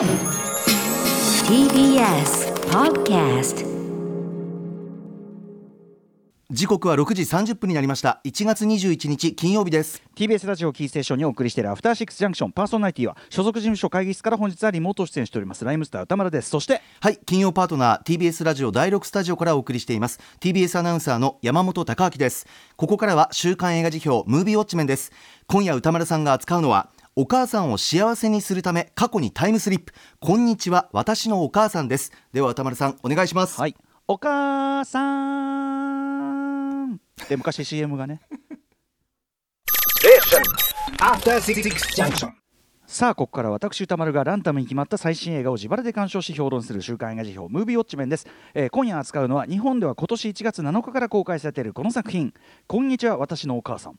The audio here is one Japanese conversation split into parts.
TBS Podcast 時刻は6時30分になりました。1月21日金曜日です。TBS ラジオキーステーションにお送りしているアフターシックスジャンクションパーソナリティは所属事務所会議室から本日はリモート出演しております。ライムスター歌丸です。そしてはい金曜パートナー TBS ラジオ第6スタジオからお送りしています。TBS アナウンサーの山本貴明です。ここからは週刊映画辞表ムービーウォッチメンです。今夜歌丸さんが扱うのはお母さんを幸せにするため過去にタイムスリップ。こんにちは私のお母さんです。では歌丸さんお願いします。はい。お母さん。で昔 CM がね。After Six Junction. さあここから私歌丸がランダムに決まった最新映画を自腹で鑑賞し評論する週刊映画辞表ムービーウォッチメンです、えー今夜扱うのは日本では今年1月7日から公開されているこの作品「こんにちは私のお母さん」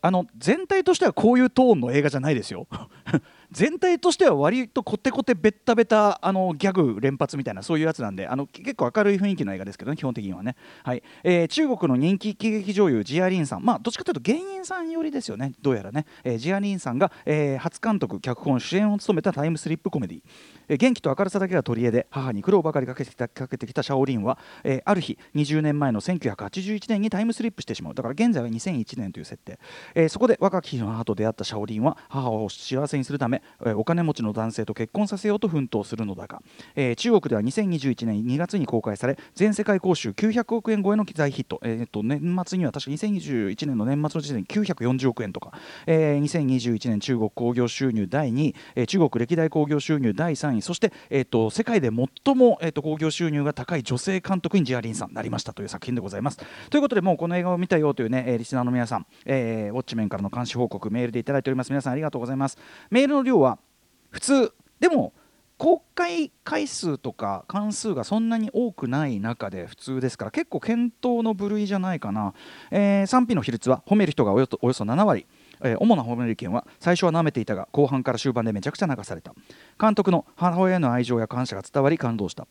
あの全体としてはこういうトーンの映画じゃないですよ。全体としては割とコテコテベッタベタあのギャグ連発みたいなそういうやつなんであの結構明るい雰囲気の映画ですけどね基本的にはね、はい。えー中国の人気喜劇女優ジアリンさん。まあどっちかというと芸人さん寄りですよねどうやらね、えージアリンさんが、えー初監督脚本主演を務めたタイムスリップコメディえー元気と明るさだけが取り柄で母に苦労ばかりかけてきたかけてきたシャオリンは、えーある日20年前の1981年にタイムスリップしてしまう。だから現在は2001年という設定、えーそこで若き日の母と出会ったシャオリンは母を幸せにするため、えお金持ちの男性と結婚させようと奮闘するのだが、えー中国では2021年2月に公開され全世界興収900億円超えの大ヒット、えーと年末には確か2021年の年末の時点で940億円とか、えー2021年中国興行収入第2位、えー中国歴代興行収入第3位そして、えー、と世界で最も、えー、と興行収入が高い女性監督にジアリンさんなりましたという作品でございます。ということでもうこの映画を見たよというね、えリスナーの皆さん、えーウォッチメンからの監視報告メールでいただいております皆さんありがとうございます。メールの量は普通でも公開回数とか関数がそんなに多くない中で普通ですから結構検討の部類じゃないかな、えー賛否の比率は褒める人がおよそおよそ7割。えー主な褒める意見は最初は舐めていたが後半から終盤でめちゃくちゃ流された。監督の母親への愛情や感謝が伝わり感動した、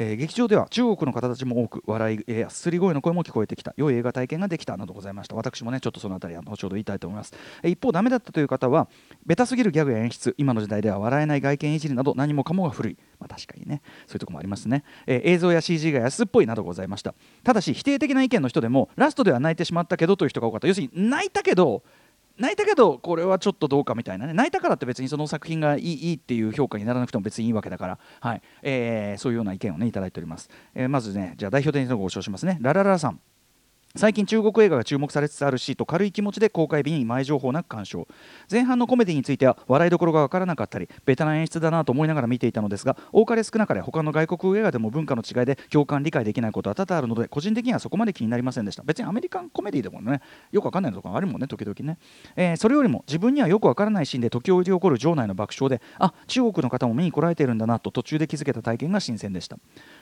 えー劇場では中国の方たちも多く笑いやすり声の声も聞こえてきた良い映画体験ができたなどございました。私もねちょっとそのあたり後ほど言いたいと思います。えー一方ダメだったという方はベタすぎるギャグや演出今の時代では笑えない外見いじりなど何もかもが古い。まあ確かにね。そういうとこもありますね、えー映像や CG が安っぽいなどございました。ただし否定的な意見の人でもラストでは泣いてしまったけどという人が多かった。要するに泣いたけど泣いたけどこれはちょっとどうかみたいなね。泣いたからって別にその作品がいいいいっていう評価にならなくても別にいいわけだから、はい。えーそういうような意見をねいただいております、えーまずねじゃあ代表的なのご紹介しますね。ラララさん。最近中国映画が注目されつつあるしと軽い気持ちで公開日に前情報なく鑑賞。前半のコメディについては笑いどころが分からなかったりベタな演出だなと思いながら見ていたのですが多かれ少なかれ他の外国映画でも文化の違いで共感理解できないことは多々あるので個人的にはそこまで気になりませんでした。別にアメリカンコメディでもねよく分かんないのとかあるもんね時々ね、えーそれよりも自分にはよく分からないシーンで時折起こる場内の爆笑であ中国の方も見に来られているんだなと途中で気づけた体験が新鮮でした。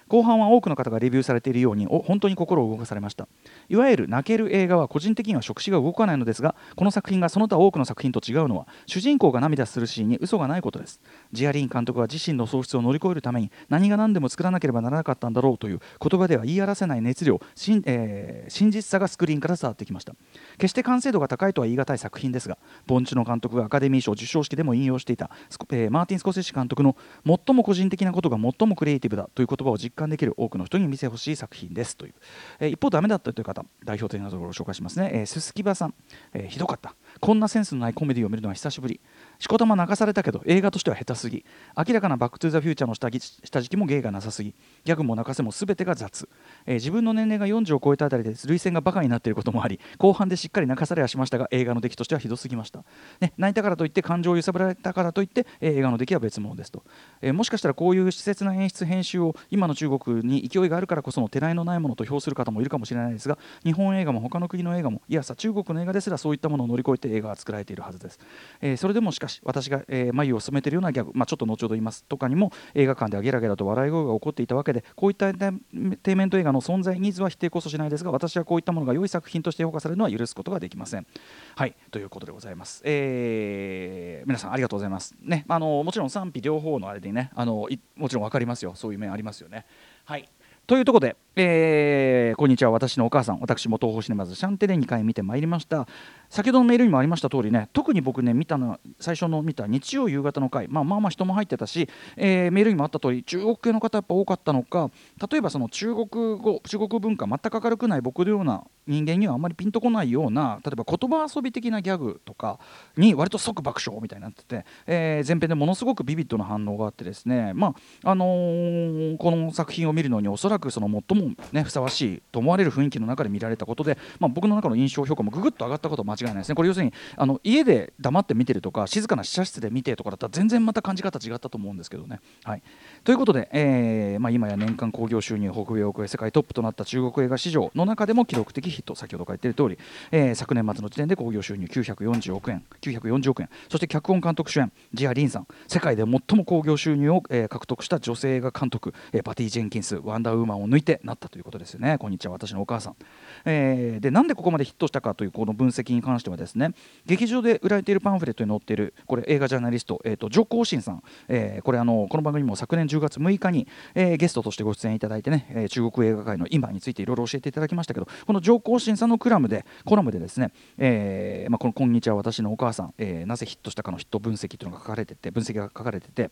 後半は多くの方がレビューされているように本当に心を動かされました。いわゆる泣ける映画は個人的には触手が動かないのですがこの作品がその他多くの作品と違うのは主人公が涙するシーンに嘘がないことです。ジアリーン監督は自身の喪失を乗り越えるために何が何でも作らなければならなかったんだろうという言葉では言い表せない熱量真,、えー真実さがスクリーンから伝わってきました。決して完成度が高いとは言い難い作品ですがボンチュの監督がアカデミー賞授賞式でも引用していた、えーマーティン・スコセッシ監督の最も個人的なことが最もクリエイティブだという言葉を実感できる多くの人に見せてほしい作品ですという、えー一方ダメだったという方代表的なところを紹介しますね、えー、ススキバさん、えーひどかった。こんなセンスのないコメディを見るのは久しぶり。しこたま泣かされたけど映画としては下手すぎ。明らかなバック・トゥ・ザ・フューチャーの下着下敷きも芸がなさすぎ。ギャグも泣かせも全てが雑、えー自分の年齢が40を超えたあたりで涙腺がバカになっていることもあり後半でしっかり泣かされはしましたが映画の出来としてはひどすぎました、ね、泣いたからといって感情を揺さぶられたからといって、えー映画の出来は別物ですと、えーもしかしたらこういう施設な演出編集を今の中国に勢いがあるからこそのてらいのないものと評する方もいるかもしれないですが日本映画も他の国の映画もいやさ中国の映画ですらそういったものを乗り越えて映画が作られているはずです、えそれでもしかし私が、えー眉を染めているようなギャグ、まあ、ちょっと後ほど言います。とかにも映画館ではゲラゲラと笑い声が起こっていたわけでこういったエンターテイメント映画の存在ニーズは否定こそしないですが私はこういったものが良い作品として評価されるのは許すことができません。はいということでございます、えー皆さんありがとうございます。ねあのもちろん賛否両方のあれでねあのもちろん分かりますよ。そういう面ありますよね。はい。というところで、えーこんにちは。私のお母さん私も東宝シネマズシャンテで2回見てまいりました。先ほどのメールにもありました通りね特に僕ね見たの最初の見た日曜夕方の回、まあ、まあまあ人も入ってたし、えーメールにもあった通り中国系の方やっぱ多かったのか例えばその中国語中国文化全く明るくない僕のような人間にはあんまりピンとこないような例えば言葉遊び的なギャグとかに割と即爆笑みたいになってて、えー前編でものすごくビビッドな反応があってですね。まああのーこの作品を見るのにおそらくその最もねふさわしいと思われる雰囲気の中で見られたことで、まあ、僕の中の印象評価もぐぐっと上がったことは間違いないですね。これ要するにあの家で黙って見てるとか静かな試写室で見てとかだったら全然また感じ方違ったと思うんですけどね。はい、ということで、えーまあ、今や年間興行収入北米を超え世界トップとなった中国映画市場の中でも記録的ヒット先ほど書いている通り、えー昨年末の時点で興行収入940億円940億円。そして脚本監督主演ジア・リンさん世界で最も興行収入を、えー獲得した女性映画監督、えーパティ・ジェンキンスワンダーウーマンを抜いてなったということですよね。こんにちは私のお母さん、えーでなんでここまでヒットしたかというこの分析に関してはですね劇場で売られているパンフレットに載っているこれ映画ジャーナリスト、えー、とジョコウシンさん、えーこれあのこの番組も昨年10月6日に、えーゲストとしてご出演いただいてね、え中国映画界の今についていろいろ教えていただきましたけどこのジョコウシンさんのクラムでコラムでですね、えまあ、この「こんにちは私のお母さん、えなぜヒットしたかのヒット分析」というのが書かれてて分析が書かれてて。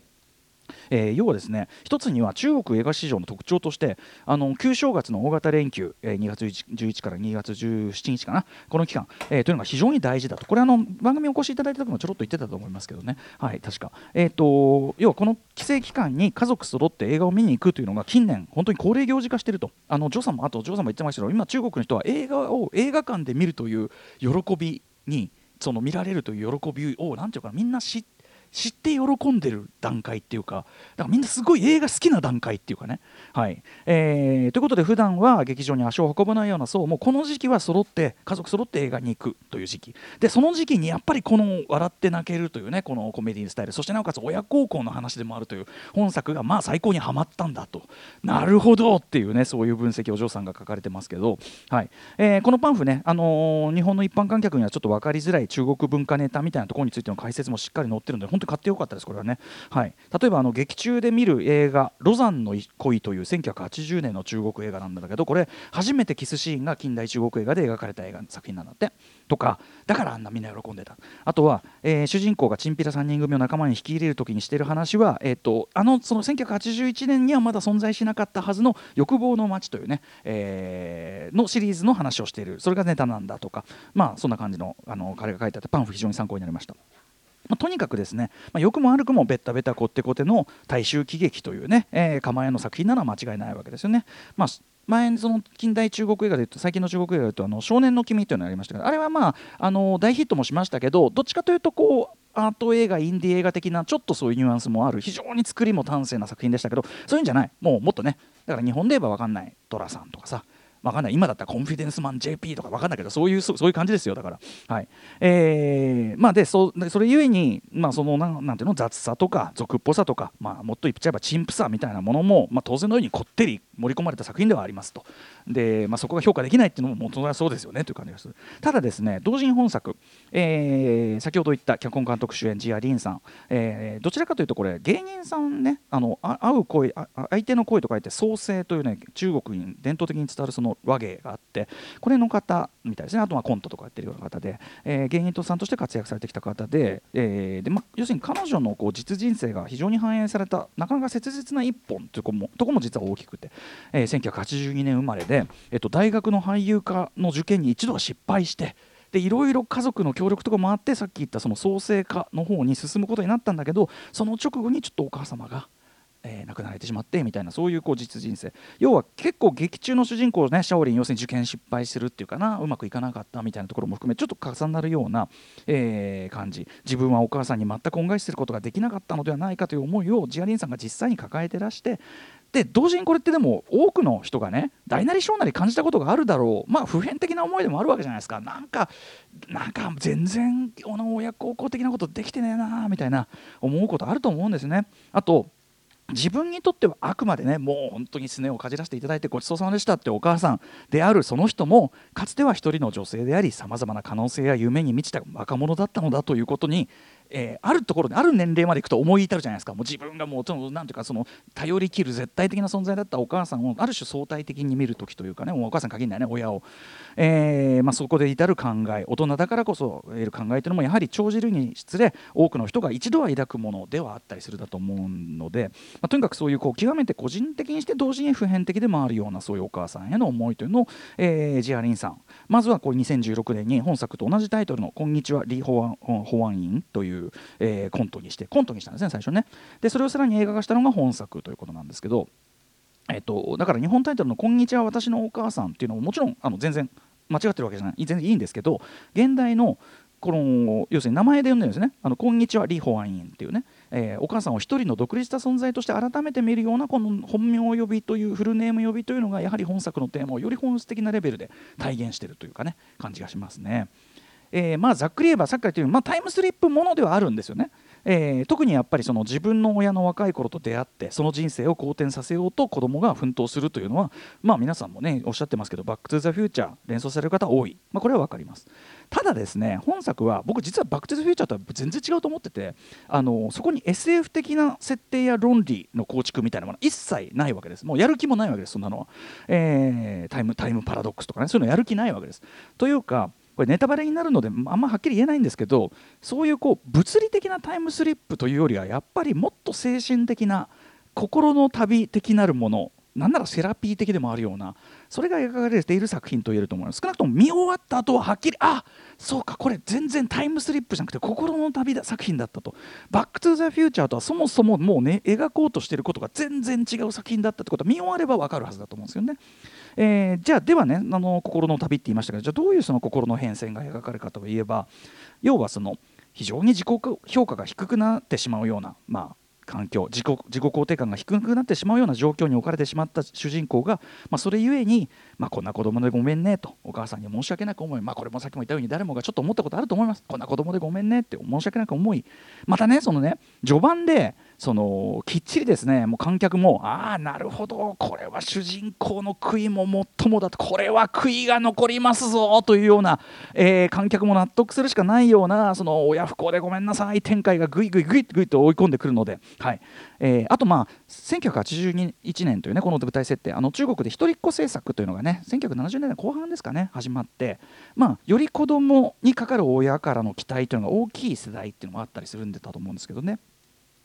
えー要はですね一つには中国映画市場の特徴としてあの旧正月の大型連休、えー2月11日から2月17日かなこの期間、えーというのが非常に大事だと。これあの番組お越しいただいた時もちょろっと言ってたと思いますけどね。はい確か、えー、と要はこの規制期間に家族揃って映画を見に行くというのが近年本当に恒例行事化していると。あのジョーさんもあとジョーさんも言ってましたけど今中国の人は映画を映画館で見るという喜びにその見られるという喜びをなんていうかみんな知って知って喜んでる段階っていうかだからみんなすごい映画好きな段階っていうかね。はい。えーということで普段は劇場に足を運ばないような層もこの時期は揃って家族揃って映画に行くという時期。でその時期にやっぱりこの「笑って泣ける」というねこのコメディスタイル。そしてなおかつ親孝行の話でもあるという本作がまあ最高にはまったんだと。なるほどっていうねそういう分析をジョーさんが書かれてますけど、はい。えーこのパンフね、あのー日本の一般観客にはちょっと分かりづらい中国文化ネタみたいなところについての解説もしっかり載ってるので本当に買ってよかったですこれはね、はい、例えばあの劇中で見る映画「ロザンの恋」という1980年の中国映画なんだけどこれ初めてキスシーンが近代中国映画で描かれた映画作品なんだって。とかだからあんなみんな喜んでた。あとは、えー主人公がチンピラ3人組を仲間に引き入れる時にしてる話は、えー、とあのその1981年にはまだ存在しなかったはずの「欲望の街」というね、えーのシリーズの話をしている。それがネタなんだとか。まあそんな感じのあの彼が書いてあってパンフ非常に参考になりました。まあ、とにかくですね、まあ、良くも悪くもベッタベタコッテコテの大衆喜劇というね、えー、構えの作品なのは間違いないわけですよね。まあ前その近代中国映画で言うと最近の中国映画で言うとあの少年の君というのがありましたけどあれはまああの大ヒットもしましたけどどっちかというとこうアート映画インディ映画的なちょっとそういうニュアンスもある非常に作りも端正な作品でしたけどそういうんじゃないもうもっとねだから日本で言えば分かんない寅さんとかさわかんない。今だったらコンフィデンスマン JP とかわかんないけどそういうそういう感じですよだから。はい。えー、まあでそそれゆえにまあそのななんていうの？雑さとか俗っぽさとかまあもっと言っちゃえば陳腐さみたいなものもまあ当然のようにこってり盛り込まれた作品ではありますと。でまあそこが評価できないっていうのも元はそうですよねという感じがする。ただですね同人本作、えー先ほど言った脚本監督主演ジア・リンさん、えーどちらかというとこれ芸人さんねあのあ会う声あ相手の声と書いて創生というね中国に伝統的に伝わるその和芸があってこれの方みたいですね。あとはコントとかやってるような方で、えー芸人さんとして活躍されてきた方で,、えーでま、要するに彼女のこう実人生が非常に反映されたなかなか切実な一本というとこも実は大きくて、えー1982年生まれで、えっと、大学の俳優科の受験に一度は失敗してでいろいろ家族の協力とかもあってさっき言ったその創生科の方に進むことになったんだけどその直後にちょっとお母様が。えー亡くなられてしまってみたいなそういうこう実人生。要は結構劇中の主人公ねシャオリン要するに受験失敗するっていうかなうまくいかなかったみたいなところも含めちょっと重なるような、えー感じ。自分はお母さんに全く恩返しすることができなかったのではないかという思いをジアリンさんが実際に抱えてらしてで同時にこれってでも多くの人がね大なり小なり感じたことがあるだろう。まあ普遍的な思いでもあるわけじゃないですか。なんかなんか全然親孝行的なことできてねえなみたいな思うことあると思うんですね。あと自分にとってはあくまでねもう本当にすねをかじらせていただいてごちそうさまでしたってお母さんであるその人もかつては一人の女性でありさまざまな可能性や夢に満ちた若者だったのだということにえーあるところである年齢までいくと思い至るじゃないですか。もう自分がもうそのなんていうかその頼りきる絶対的な存在だったお母さんをある種相対的に見る時というかねお母さん限らないね親を、えーまあ、そこで至る考え大人だからこそ得る考えというのもやはり長じるに失礼多くの人が一度は抱くものではあったりするだと思うので、まあ、とにかくそういうこう極めて個人的にして同時に普遍的でもあるようなそういうお母さんへの思いというのを、えージアリンさん。まずはこう2016年に本作と同じタイトルの「こんにちはリ・ホワンホワンイン」という、えーコントにしてコントにしたんですね最初ね。でそれをさらに映画化したのが本作ということなんですけどえっと、だから日本タイトルの「こんにちは私のお母さん」っていうのももちろんあの全然間違ってるわけじゃない全然いいんですけど現代のこの要するに名前で呼んでるんですね「あのこんにちはリ・ホワイン」っていうね、えーお母さんを一人の独立した存在として改めて見るようなこの本名呼びというフルネーム呼びというのがやはり本作のテーマをより本質的なレベルで体現してるというかね感じがしますね。えーまあざっくり言えばさっきから言ったように、まあ、タイムスリップものではあるんですよね。えー特にやっぱりその自分の親の若い頃と出会ってその人生を好転させようと子供が奮闘するというのはまあ皆さんもねおっしゃってますけど「バック・トゥ・ザ・フューチャー」連想される方多い、まあ、これは分かります。ただですね本作は僕実は「バック・トゥ・ザ・フューチャー」とは全然違うと思っててあのそこに SF 的な設定や論理の構築みたいなものは一切ないわけです。もうやる気もないわけですそんなのは、えータイムタイムパラドックスとかねそういうのやる気ないわけです。というかこれネタバレになるのであんまはっきり言えないんですけどそういうこう物理的なタイムスリップというよりはやっぱりもっと精神的な心の旅的なるものなんならセラピー的でもあるようなそれが描かれている作品と言えると思います少なくとも見終わった後ははっきりあそうかこれ全然タイムスリップじゃなくて心の旅だ作品だったとバック・トゥ・ザ・フューチャーとはそもそももうね描こうとしてることが全然違う作品だったってことは見終われば分かるはずだと思うんですよね。えーじゃあではねあの心の旅って言いましたけどじゃあどういうその心の変遷が描かれるかといえば要はその非常に自己評価が低くなってしまうようなまあ環境自己自己肯定感が低くなってしまうような状況に置かれてしまった主人公が、まあ、それゆえに、まあ、こんな子供でごめんねとお母さんに申し訳なく思い、まあ、これもさっきも言ったように誰もがちょっと思ったことあると思います。こんな子供でごめんねって申し訳なく思い。またねそのね序盤でそのきっちりですねもう観客もああなるほどこれは主人公の悔いも最もだとこれは悔いが残りますぞというような、えー観客も納得するしかないようなその親不孝でごめんなさい展開がぐいぐいぐいぐいと追い込んでくるので、はい。えーあとまあ1981年というねこの舞台設定あの中国で一人っ子政策というのがね1970年代後半ですかね始まってまあより子供にかかる親からの期待というのが大きい世代っていうのもあったりするんだと思うんですけどね。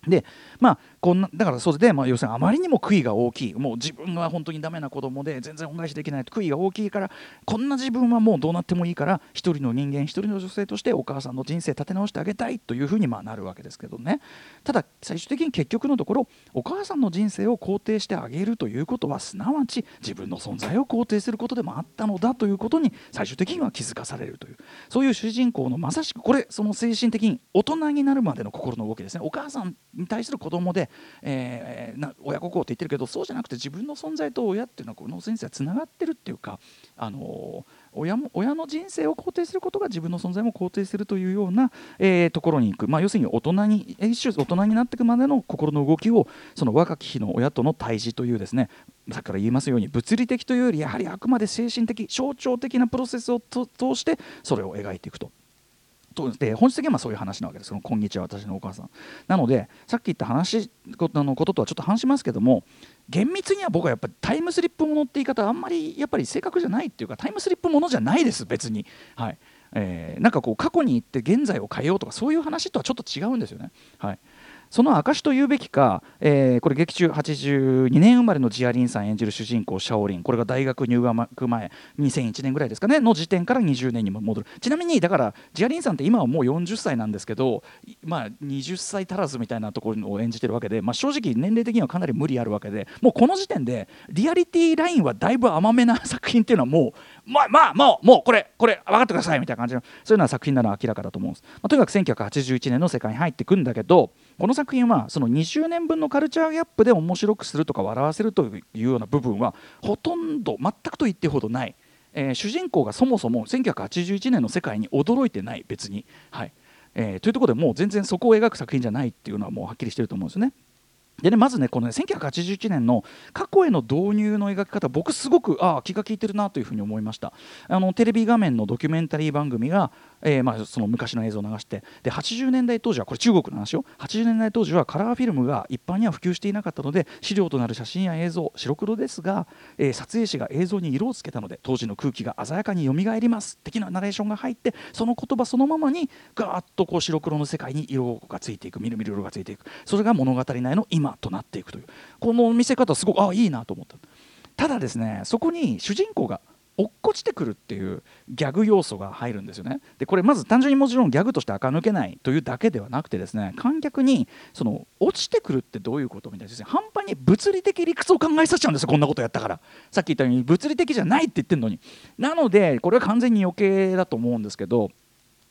でまあこんなだからそれで、まあ、要するにあまりにも悔いが大きい。もう自分は本当にダメな子供で全然恩返しできない悔いが大きいからこんな自分はもうどうなってもいいから一人の人間一人の女性としてお母さんの人生立て直してあげたいというふうにまあなるわけですけどね。ただ最終的に結局のところお母さんの人生を肯定してあげるということはすなわち自分の存在を肯定することでもあったのだということに最終的には気づかされるという。そういう主人公のまさしくこれその精神的に大人になるまでの心の動きですね。お母さんに対する子供で、えーな親孝行って言ってるけどそうじゃなくて自分の存在と親っていうのはこの人生はつながってるっていうか、あのー親も親の人生を肯定することが自分の存在も肯定するというような、えーところに行く、まあ、要するに大人に一種大人になっていくまでの心の動きをその若き日の親との対峙というですねさっきから言いますように物理的というよりやはりあくまで精神的象徴的なプロセスを通してそれを描いていくと。とで本質的にはそういう話なわけです。そのこんにちは私のお母さん。なのでさっき言った話ことのこととはちょっと反しますけども厳密には僕はやっぱりタイムスリップものって言い方あんまりやっぱり正確じゃないっていうかタイムスリップものじゃないです別に。はい。えーなんかこう過去に行って現在を変えようとかそういう話とはちょっと違うんですよね。はい。その証と言うべきか、えーこれ劇中82年生まれのジアリンさん演じる主人公シャオリン。これが大学入学前2001年ぐらいですかねの時点から20年にも戻る。ちなみにだからジアリンさんって今はもう40歳なんですけどまあ20歳足らずみたいなところを演じてるわけで、まあ、正直年齢的にはかなり無理あるわけでもうこの時点でリアリティラインはだいぶ甘めな作品っていうのはもうまあまあもうもうこれこれ分かってくださいみたいな感じのそういうような作品なのは明らかだと思うんです、まあ、とにかく1981年の世界に入ってくんだけどこの作品はその20年分のカルチャーギャップで面白くするとか笑わせるというような部分はほとんど全くと言ってほどない、えー主人公がそもそも1981年の世界に驚いてない。別に、はい。えーというところでもう全然そこを描く作品じゃないっていうのはもうはっきりしてると思うんですよね。でねまずねこのね1981年の過去への導入の描き方僕すごくああ気が利いてるなというふうに思いました。あのテレビ画面のドキュメンタリー番組がえーまあ、その昔の映像を流して。で80年代当時はこれ中国の話よ。80年代当時はカラーフィルムが一般には普及していなかったので資料となる写真や映像白黒ですが、えー撮影師が映像に色をつけたので当時の空気が鮮やかに蘇ります。的なナレーションが入ってその言葉そのままにガーッとこう白黒の世界に色がついていく。みるみる色がついていく。それが物語内の今となっていくという。この見せ方すごくあいいなと思った。ただですねそこに主人公が落っこちてくるっていうギャグ要素が入るんですよね。でこれまず単純にもちろんギャグとして垢抜けないというだけではなくてですね観客にその落ちてくるってどういうことみたいなですね半端に物理的理屈を考えさせちゃうんですよこんなことやったからさっき言ったように物理的じゃないって言ってるのになのでこれは完全に余計だと思うんですけど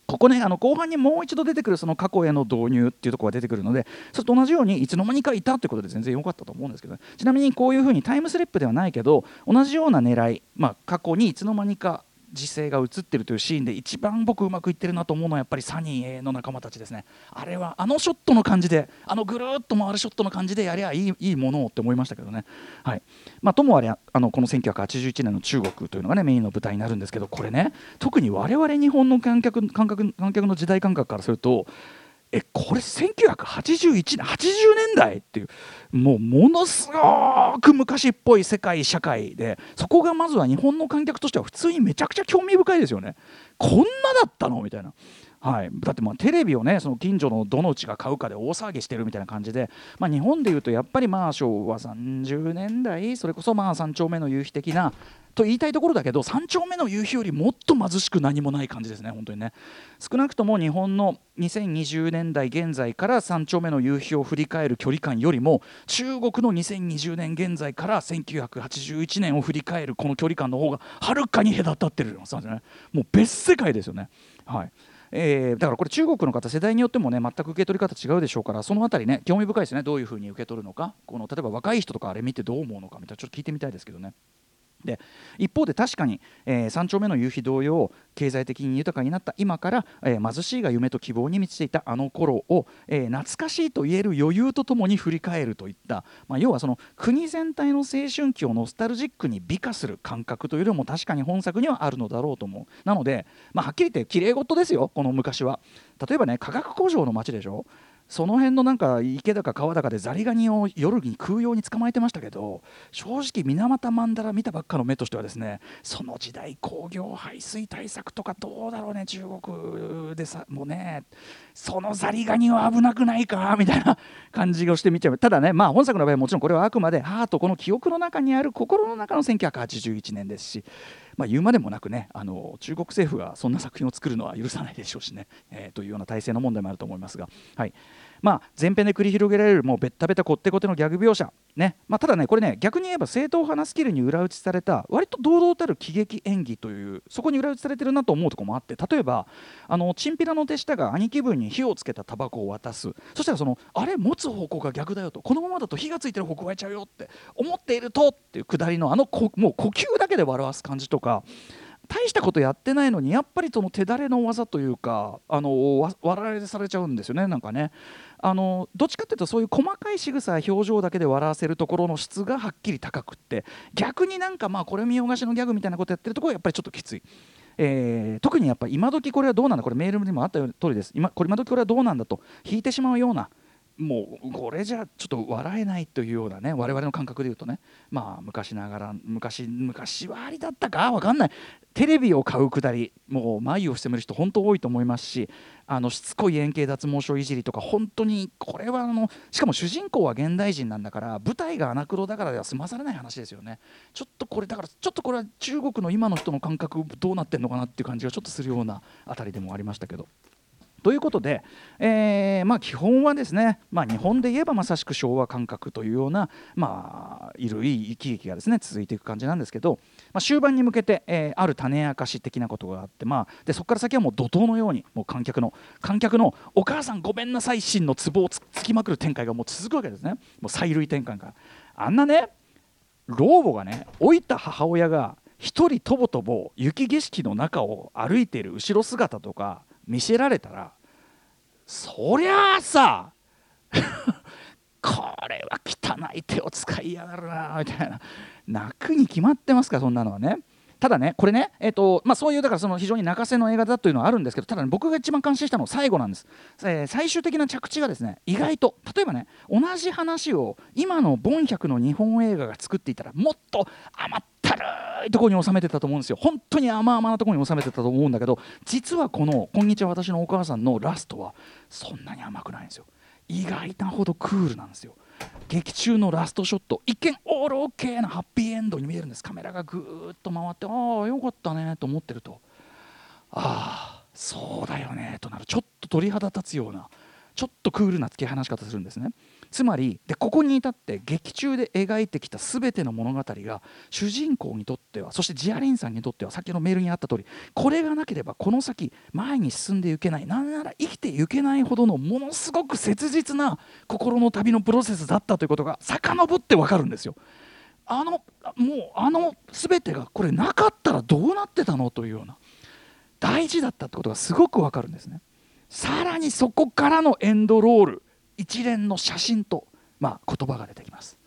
ここねあの後半にもう一度出てくるその過去への導入っていうところが出てくるのでそれと同じようにいつの間にかいたということで全然良かったと思うんですけど、ね、ちなみにこういうふうにタイムスリップではないけど同じような狙い、まあ、過去にいつの間にか時勢が映ってるというシーンで一番僕うまくいってるなと思うのはやっぱりサニーの仲間たちですね。あれはあのショットの感じであのぐるっと回るショットの感じでやりゃいいいいものをって思いましたけどね。はい。まあともあれあのこの1981年の中国というのがねメインの舞台になるんですけどこれね特に我々日本の観客観客観客の時代感覚からするとえこれ1981年80年代？っていうもうものすごく昔っぽい世界社会でそこがまずは日本の観客としては普通にめちゃくちゃ興味深いですよね。こんなだったの？みたいな。はい、だってまあテレビをねその近所のどのうちが買うかで大騒ぎしてるみたいな感じで、まあ、日本でいうとやっぱりまあ昭和30年代それこそまあ3丁目の夕日的なと言いたいところだけど3丁目の夕日よりもっと貧しく何もない感じですね本当にね。少なくとも日本の2020年代現在から3丁目の夕日を振り返る距離感よりも中国の2020年現在から1981年を振り返るこの距離感の方がはるかに隔たってる。んですね。もう別世界ですよね。はい。えーだからこれ中国の方世代によってもね全く受け取り方違うでしょうからそのあたりね興味深いですね。どういうふうに受け取るのか。この例えば若い人とかあれ見てどう思うのかみたいなちょっと聞いてみたいですけどね。で一方で確かに、えー、三丁目の夕日同様経済的に豊かになった今から、えー貧しいが夢と希望に満ちていたあの頃を、えー懐かしいと言える余裕とともに振り返るといった、まあ、要はその国全体の青春期をノスタルジックに美化する感覚というのも確かに本作にはあるのだろうと思う。なので、まあ、はっきり言って綺麗事ですよこの昔は。例えばね化学工場の街でしょ。その辺のなんか池だか川だかでザリガニを夜に空用に捕まえてましたけど正直水俣曼荼羅見たばっかの目としてはですねその時代工業排水対策とかどうだろうね中国でさもうねそのザリガニは危なくないかみたいな感じがして見ちゃう。ただねまあ本作の場合もちろんこれはあくまでハートこの記憶の中にある心の中の1981年ですしまあ、言うまでもなくねあの中国政府がそんな作品を作るのは許さないでしょうしね、えーというような体制の問題もあると思いますが、はい。まあ、前編で繰り広げられるもうベッタベタこってこてのギャグ描写、ね。まあ、ただねこれね逆に言えば正統派なスキルに裏打ちされた割と堂々たる喜劇演技というそこに裏打ちされてるなと思うところもあって。例えばあのチンピラの手下が兄貴分に火をつけたタバコを渡す。そしたらそのあれ？持つ方向が逆だよと。このままだと火がついてる方向がいちゃうよって思っているとっていうくだりのあのこもう呼吸だけで笑わす感じとか。大したことやってないのにやっぱりその手だれの技というかあのわ笑いされちゃうんですよねなんかねあのどっちかっていうとそういう細かい仕草や表情だけで笑わせるところの質がはっきり高くって逆になんかまあこれ見よがしのギャグみたいなことやってるところはやっぱりちょっときつい。えー特にやっぱり今時これはどうなんだこれメールにもあった通りです今これ今時これはどうなんだと引いてしまうようなもうこれじゃちょっと笑えないというようなね我々の感覚で言うとねまあ昔ながら昔昔はありだったか？わかんない。テレビを買うくだりもう眉をしてみる人本当多いと思いますしあのしつこい円形脱毛症いじりとか本当にこれはあのしかも主人公は現代人なんだから舞台がアナクロだからでは済まされない話ですよね。ちょっとこれだからちょっとこれは中国の今の人の感覚どうなってんのかなっていう感じがちょっとするようなあたりでもありましたけど。ということで、えーまあ、基本はですね、まあ、日本で言えばまさしく昭和感覚というような、まあ、いるいい生き劇がですね続いていく感じなんですけど、まあ、終盤に向けて、えーある種明かし的なことがあって、まあ、でそこから先はもう怒涛のようにもう観客の観客の「お母さんごめんなさい」心のツボをつつきまくる展開がもう続くわけですね。もう催涙展開があんなね老母がね老いた母親が一人とぼとぼ雪景色の中を歩いている後ろ姿とか見せられたらそりゃあさ これは汚い手を使いやがるなみたいな。泣くに決まってますからそんなのはね。ただねこれね、えーとまあ、そういうだからその非常に泣かせの映画だというのはあるんですけどただ、ね、僕が一番感心したのは最後なんです、えー最終的な着地がですね意外と例えばね同じ話を今のボン100の日本映画が作っていたらもっと甘ったるいところに収めてたと思うんですよ。本当に甘々なところに収めてたと思うんだけど実はこの「こんにちは私のお母さん」のラストはそんなに甘くないんですよ。意外なほどクールなんですよ。劇中のラストショット。一見オールオッケーなハッピーエンドに見えるんです。カメラがぐーっと回ってああよかったねと思ってると。ああそうだよねとなる。ちょっと鳥肌立つようなちょっとクールな突き放し方するんですね。つまりでここに至って劇中で描いてきた全ての物語が主人公にとってはそしてジアリンさんにとっては先のメールにあった通りこれがなければこの先前に進んでいけないなんなら生きていけないほどのものすごく切実な心の旅のプロセスだったということが遡ってわかるんですよ。あのもうあの全てがこれなかったらどうなってたの？というような大事だったってことがすごくわかるんですね。さらにそこからのエンドロール一連の写真と、まあ、言葉が出てきます。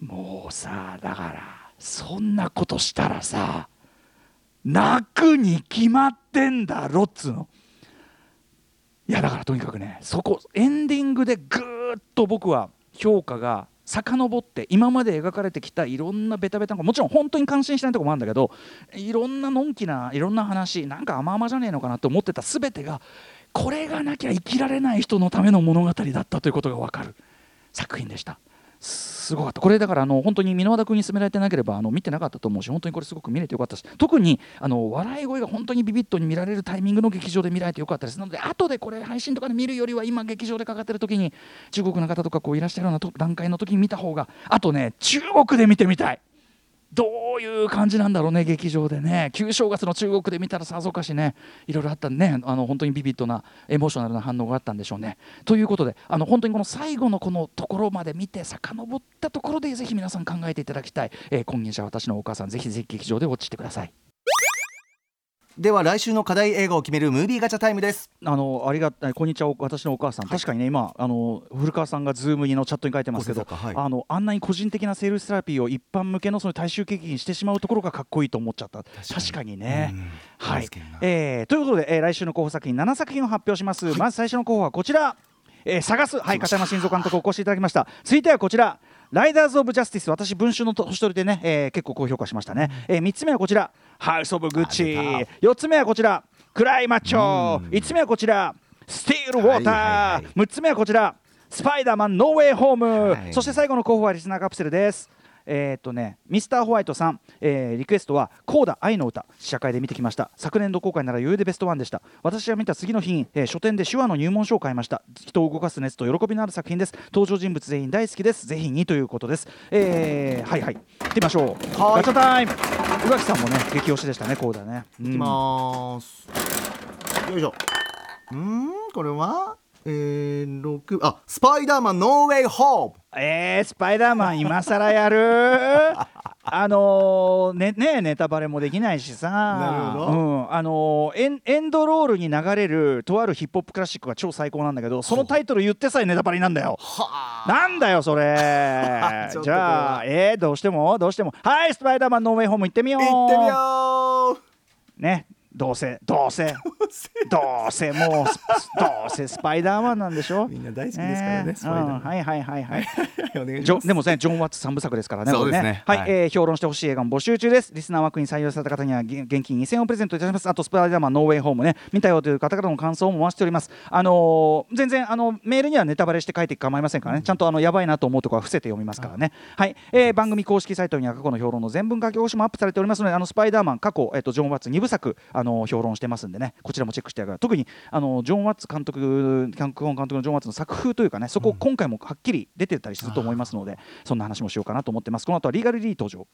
もうさだからそんなことしたらさ泣くに決まってんだろっつうの。いやだからとにかくねそこエンディングでぐーっと僕は評価が遡って今まで描かれてきたいろんなベタベタなもちろん本当に感心しないとこもあるんだけどいろんなのんきないろんな話なんか甘々じゃねえのかなと思ってた全てがこれがなきゃ生きられない人のための物語だったということが分かる。作品でした。すごかった。これだからあの本当に箕輪田君に勧められてなければあの見てなかったと思うし本当にこれすごく見れてよかったし特にあの笑い声が本当にビビッドに見られるタイミングの劇場で見られてよかったです。なので後でこれ配信とかで見るよりは今劇場でかかってる時に中国の方とかこういらっしゃるような段階の時に見た方があとね中国で見てみたい。どういう感じなんだろうね劇場でね旧正月の中国で見たらさぞかしねいろいろあったんでねあの本当にビビッドなエモーショナルな反応があったんでしょうね。ということであの本当にこの最後のこのところまで見て遡ったところでぜひ皆さん考えていただきたい、えー、こんにちは私のお母さんぜひぜひ劇場でウォッチしてください。では来週の課題映画を決めるムービーガチャタイムです。あのありがこんにちは私のお母さん、確かにね今あの古川さんがズームにのチャットに書いてますけど、はい。あのあんなに個人的なセルフセラピーを一般向けのその大衆劇にしてしまうところがかっこいいと思っちゃった。確かに。ね。うん。はい。えーということで、えー来週の候補作品7作品を発表します、まず最初の候補はこちら。えー探す。はい片山慎三監督お越しいただきました。続いてはこちらライダーズ・オブ・ジャスティス週刊文春の星取りでね、えー結構高評価しましたね、え3つ目はこちら。ハウス・オブ・グッチあ出4つ目はこちら。クライ・マッチョ5つ目はこちら。スティルウォーターはいはい。ー6つ目はこちら。スパイダーマン・ノーウェイ・ホーム、はい。そして最後の候補はリスナーカプセルですえーっとね、ミスターホワイトさん、えーリクエストは「コーダ愛の歌」試写会で見てきました。昨年度公開なら余裕でベストワンでした。私が見た次の日に、えー書店で手話の入門書を買いました。人を動かす熱と喜びのある作品です。登場人物全員大好きです。ぜひにということです。えーはいはい。行ってみましょう。はい。ガチャタイム。宇垣さんもね激推しでしたねコーダね。いきまーす、よいしょ。うーんこれは？えー、6あスパイダーマンノーウェイホーム。えー、スパイダーマン今更やる？あのー、ねねネタバレもできないしさ。なるほど。うん、あのーエンエンドロールに流れるとあるヒップホップクラシックが超最高なんだけどそのタイトル言ってさえネタバレなんだよ。はなんだよそれ。じゃあえー、どうしてもどうしても。はいスパイダーマンノーウェイホーム行ってみよう。行ってみよう。ねどうせどうせどうせ。もうスどうせスパイダーマンなんでしょ？みんな大好きですからねスパイダーうんはいはいはいはい。でもね、ジョン・ワッツ三部作ですからね、そうですね。はい、はい。えー評論してほしい映画も募集中です。リスナー枠に採用された方には現現金2000円をプレゼントいたします。あと、スパイダーマンノーウェイホームね、見たよという方からの感想も回しております。あのー全然あのメールにはネタバレして書いて構いませんからね、ちゃんとあのやばいなと思うところは伏せて読みますからね。はい、えー番組公式サイトには過去の評論の全文書き起こしもアップされておりますので、あのスパイダーマン過去、えっとジョン・ワッツ2部作あの評論してますんでね、こちらもチェックしてください。特にあのジョン・ワッツ監督、脚本監督のジョン・ワッツの作風というかね、そこ今回もはっきり出てたりすると思いますので、そんな話もしようかなと思ってます。この後はリーガルリー登場。